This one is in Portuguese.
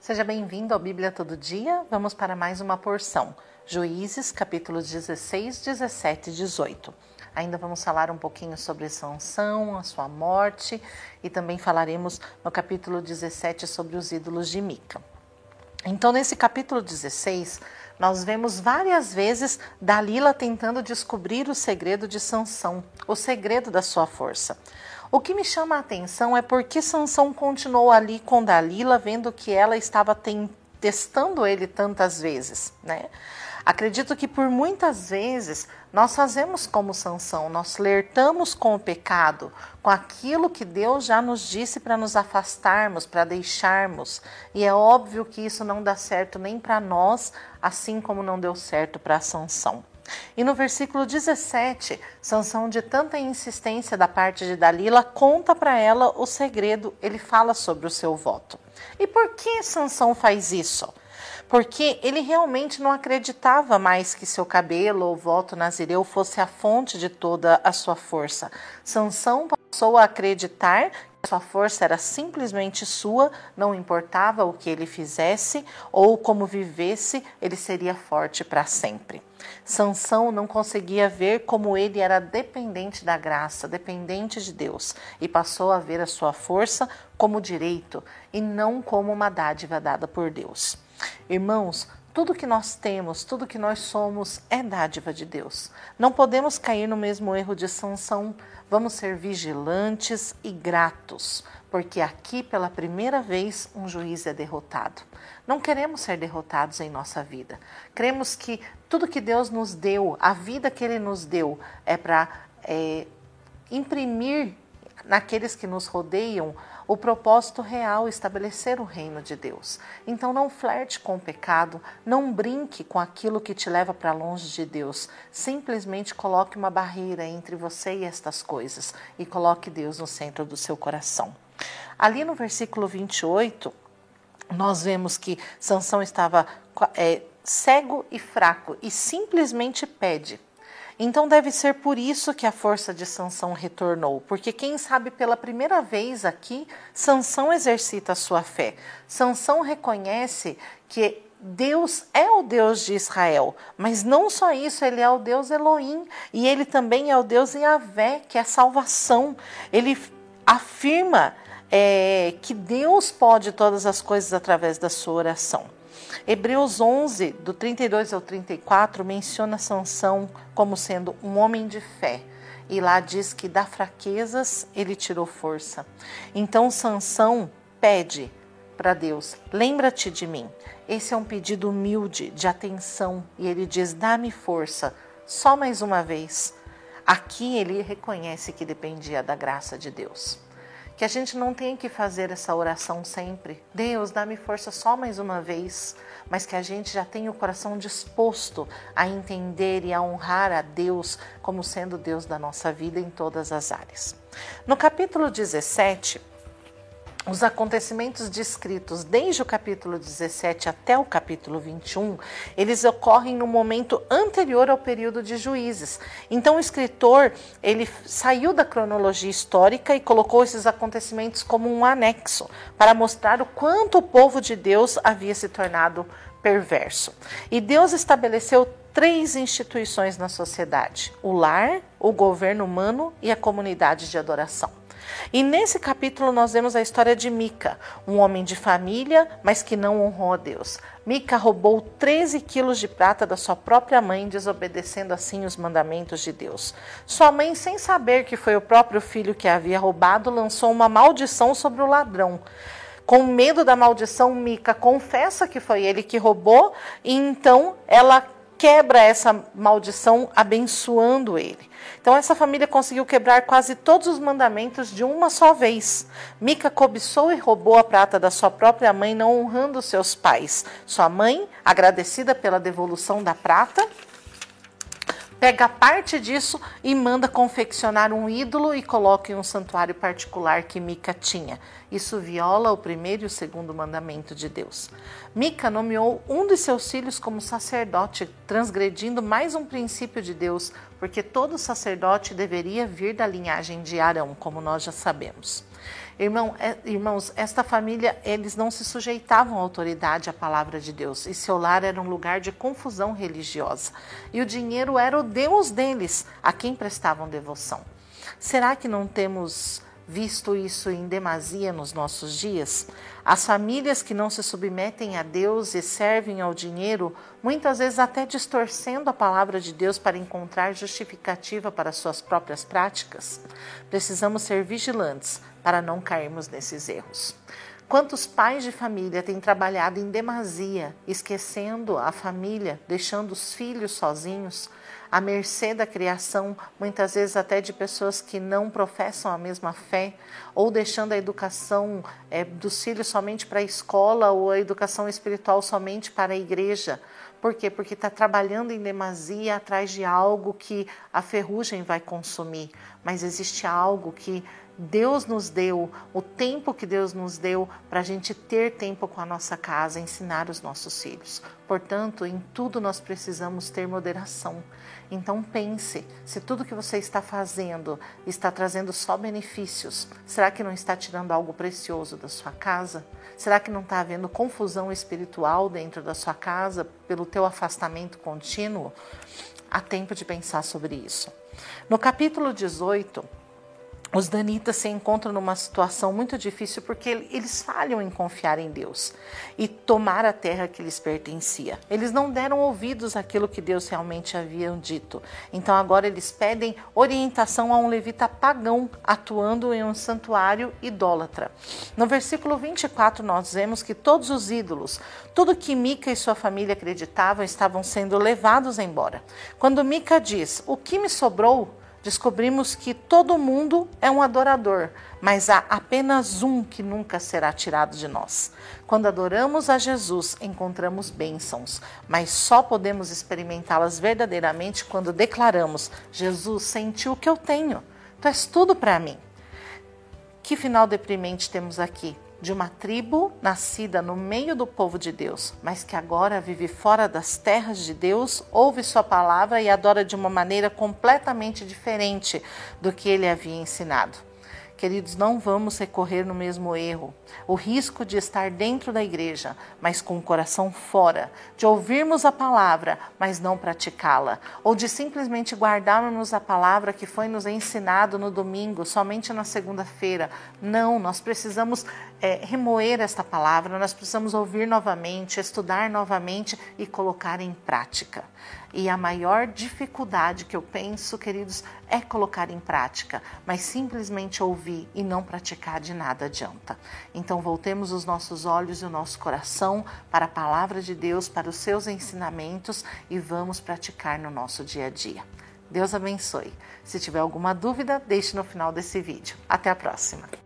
Seja bem-vindo ao Bíblia Todo Dia. Vamos para mais uma porção. Juízes, capítulos 16, 17 e 18. Ainda vamos falar um pouquinho sobre Sansão, a sua morte, e também falaremos no capítulo 17 sobre os ídolos de Mica. Então, nesse capítulo 16, nós vemos várias vezes Dalila tentando descobrir o segredo de Sansão, o segredo da sua força. O que me chama a atenção é porque Sansão continuou ali com Dalila, vendo que ela estava testando ele tantas vezes, né? Acredito que por muitas vezes nós fazemos como Sansão, nós flertamos com o pecado, com aquilo que Deus já nos disse para nos afastarmos, para deixarmos. E é óbvio que isso não dá certo nem para nós, assim como não deu certo para Sansão. E no versículo 17, Sansão, de tanta insistência da parte de Dalila, conta para ela o segredo, ele fala sobre o seu voto. E por que Sansão faz isso? Porque ele realmente não acreditava mais que seu cabelo ou voto nazireu fosse a fonte de toda a sua força. Sansão passou a acreditar sua força era simplesmente sua, não importava o que ele fizesse ou como vivesse, ele seria forte para sempre. Sansão não conseguia ver como ele era dependente da graça, dependente de Deus, e passou a ver a sua força como direito e não como uma dádiva dada por Deus. Irmãos, tudo que nós temos, tudo que nós somos é dádiva de Deus. Não podemos cair no mesmo erro de Sansão. Vamos ser vigilantes e gratos, porque aqui pela primeira vez um juiz é derrotado. Não queremos ser derrotados em nossa vida. Cremos que tudo que Deus nos deu, a vida que Ele nos deu, é para é, imprimir naqueles que nos rodeiam o propósito real, estabelecer o reino de Deus. Então não flerte com o pecado, não brinque com aquilo que te leva para longe de Deus. Simplesmente coloque uma barreira entre você e estas coisas e coloque Deus no centro do seu coração. Ali no versículo 28, nós vemos que Sansão estava é, cego e fraco e simplesmente pede então deve ser por isso que a força de Sansão retornou, porque quem sabe pela primeira vez aqui, Sansão exercita a sua fé. Sansão reconhece que Deus é o Deus de Israel, mas não só isso, ele é o Deus Elohim e ele também é o Deus Yahvé, que é salvação. Ele afirma é, que Deus pode todas as coisas através da sua oração. Hebreus 11, do 32 ao 34, menciona Sansão como sendo um homem de fé. E lá diz que da fraquezas ele tirou força. Então Sansão pede para Deus: lembra-te de mim. Esse é um pedido humilde, de atenção, e ele diz: dá-me força, só mais uma vez. Aqui ele reconhece que dependia da graça de Deus que a gente não tenha que fazer essa oração sempre. Deus, dá-me força só mais uma vez, mas que a gente já tenha o coração disposto a entender e a honrar a Deus como sendo Deus da nossa vida em todas as áreas. No capítulo 17, os acontecimentos descritos desde o capítulo 17 até o capítulo 21, eles ocorrem no momento anterior ao período de juízes. Então o escritor, ele saiu da cronologia histórica e colocou esses acontecimentos como um anexo para mostrar o quanto o povo de Deus havia se tornado perverso. E Deus estabeleceu três instituições na sociedade: o lar, o governo humano e a comunidade de adoração. E nesse capítulo nós vemos a história de Mica, um homem de família, mas que não honrou a Deus. Mica roubou 13 quilos de prata da sua própria mãe, desobedecendo assim os mandamentos de Deus. Sua mãe, sem saber que foi o próprio filho que havia roubado, lançou uma maldição sobre o ladrão. Com medo da maldição, Mica confessa que foi ele que roubou, e então ela quebra essa maldição abençoando ele. Então essa família conseguiu quebrar quase todos os mandamentos de uma só vez. Mica cobiçou e roubou a prata da sua própria mãe, não honrando seus pais. Sua mãe, agradecida pela devolução da prata, pega parte disso e manda confeccionar um ídolo e coloca em um santuário particular que Mica tinha. Isso viola o primeiro e o segundo mandamento de Deus. Mica nomeou um de seus filhos como sacerdote, transgredindo mais um princípio de Deus, porque todo sacerdote deveria vir da linhagem de Arão, como nós já sabemos. Irmão, é, irmãos, esta família, eles não se sujeitavam à autoridade, à palavra de Deus. E seu lar era um lugar de confusão religiosa. E o dinheiro era o Deus deles, a quem prestavam devoção. Será que não temos visto isso em demasia nos nossos dias? As famílias que não se submetem a Deus e servem ao dinheiro, muitas vezes até distorcendo a palavra de Deus para encontrar justificativa para suas próprias práticas. Precisamos ser vigilantes para não cairmos nesses erros. Quantos pais de família têm trabalhado em demasia, esquecendo a família, deixando os filhos sozinhos, à mercê da criação, muitas vezes até de pessoas que não professam a mesma fé, ou deixando a educação é, dos filhos somente para a escola ou a educação espiritual somente para a igreja. Por quê? Porque está trabalhando em demasia atrás de algo que a ferrugem vai consumir, mas existe algo que Deus nos deu, o tempo que Deus nos deu para a gente ter tempo com a nossa casa, ensinar os nossos filhos. Portanto, em tudo nós precisamos ter moderação. Então pense, se tudo que você está fazendo está trazendo só benefícios, será que não está tirando algo precioso da sua casa? Será que não está havendo confusão espiritual dentro da sua casa pelo teu afastamento contínuo? Há tempo de pensar sobre isso. No capítulo 18, os danitas se encontram numa situação muito difícil porque eles falham em confiar em Deus e tomar a terra que lhes pertencia. Eles não deram ouvidos àquilo que Deus realmente havia dito. Então agora eles pedem orientação a um levita pagão atuando em um santuário idólatra. No versículo 24 nós vemos que todos os ídolos, tudo que Mica e sua família acreditavam, estavam sendo levados embora. Quando Mica diz: "O que me sobrou?" Descobrimos que todo mundo é um adorador, mas há apenas um que nunca será tirado de nós. Quando adoramos a Jesus, encontramos bênçãos, mas só podemos experimentá-las verdadeiramente quando declaramos: Jesus, sentiu o que eu tenho, tu és tudo para mim. Que final deprimente temos aqui? De uma tribo nascida no meio do povo de Deus, mas que agora vive fora das terras de Deus, ouve Sua palavra e adora de uma maneira completamente diferente do que ele havia ensinado. Queridos, não vamos recorrer no mesmo erro. O risco de estar dentro da igreja, mas com o coração fora, de ouvirmos a palavra, mas não praticá-la, ou de simplesmente guardarmos a palavra que foi nos ensinado no domingo, somente na segunda-feira. Não, nós precisamos é, remoer esta palavra, nós precisamos ouvir novamente, estudar novamente e colocar em prática. E a maior dificuldade que eu penso, queridos, é colocar em prática, mas simplesmente ouvir e não praticar de nada adianta. Então, voltemos os nossos olhos e o nosso coração para a palavra de Deus, para os seus ensinamentos e vamos praticar no nosso dia a dia. Deus abençoe. Se tiver alguma dúvida, deixe no final desse vídeo. Até a próxima.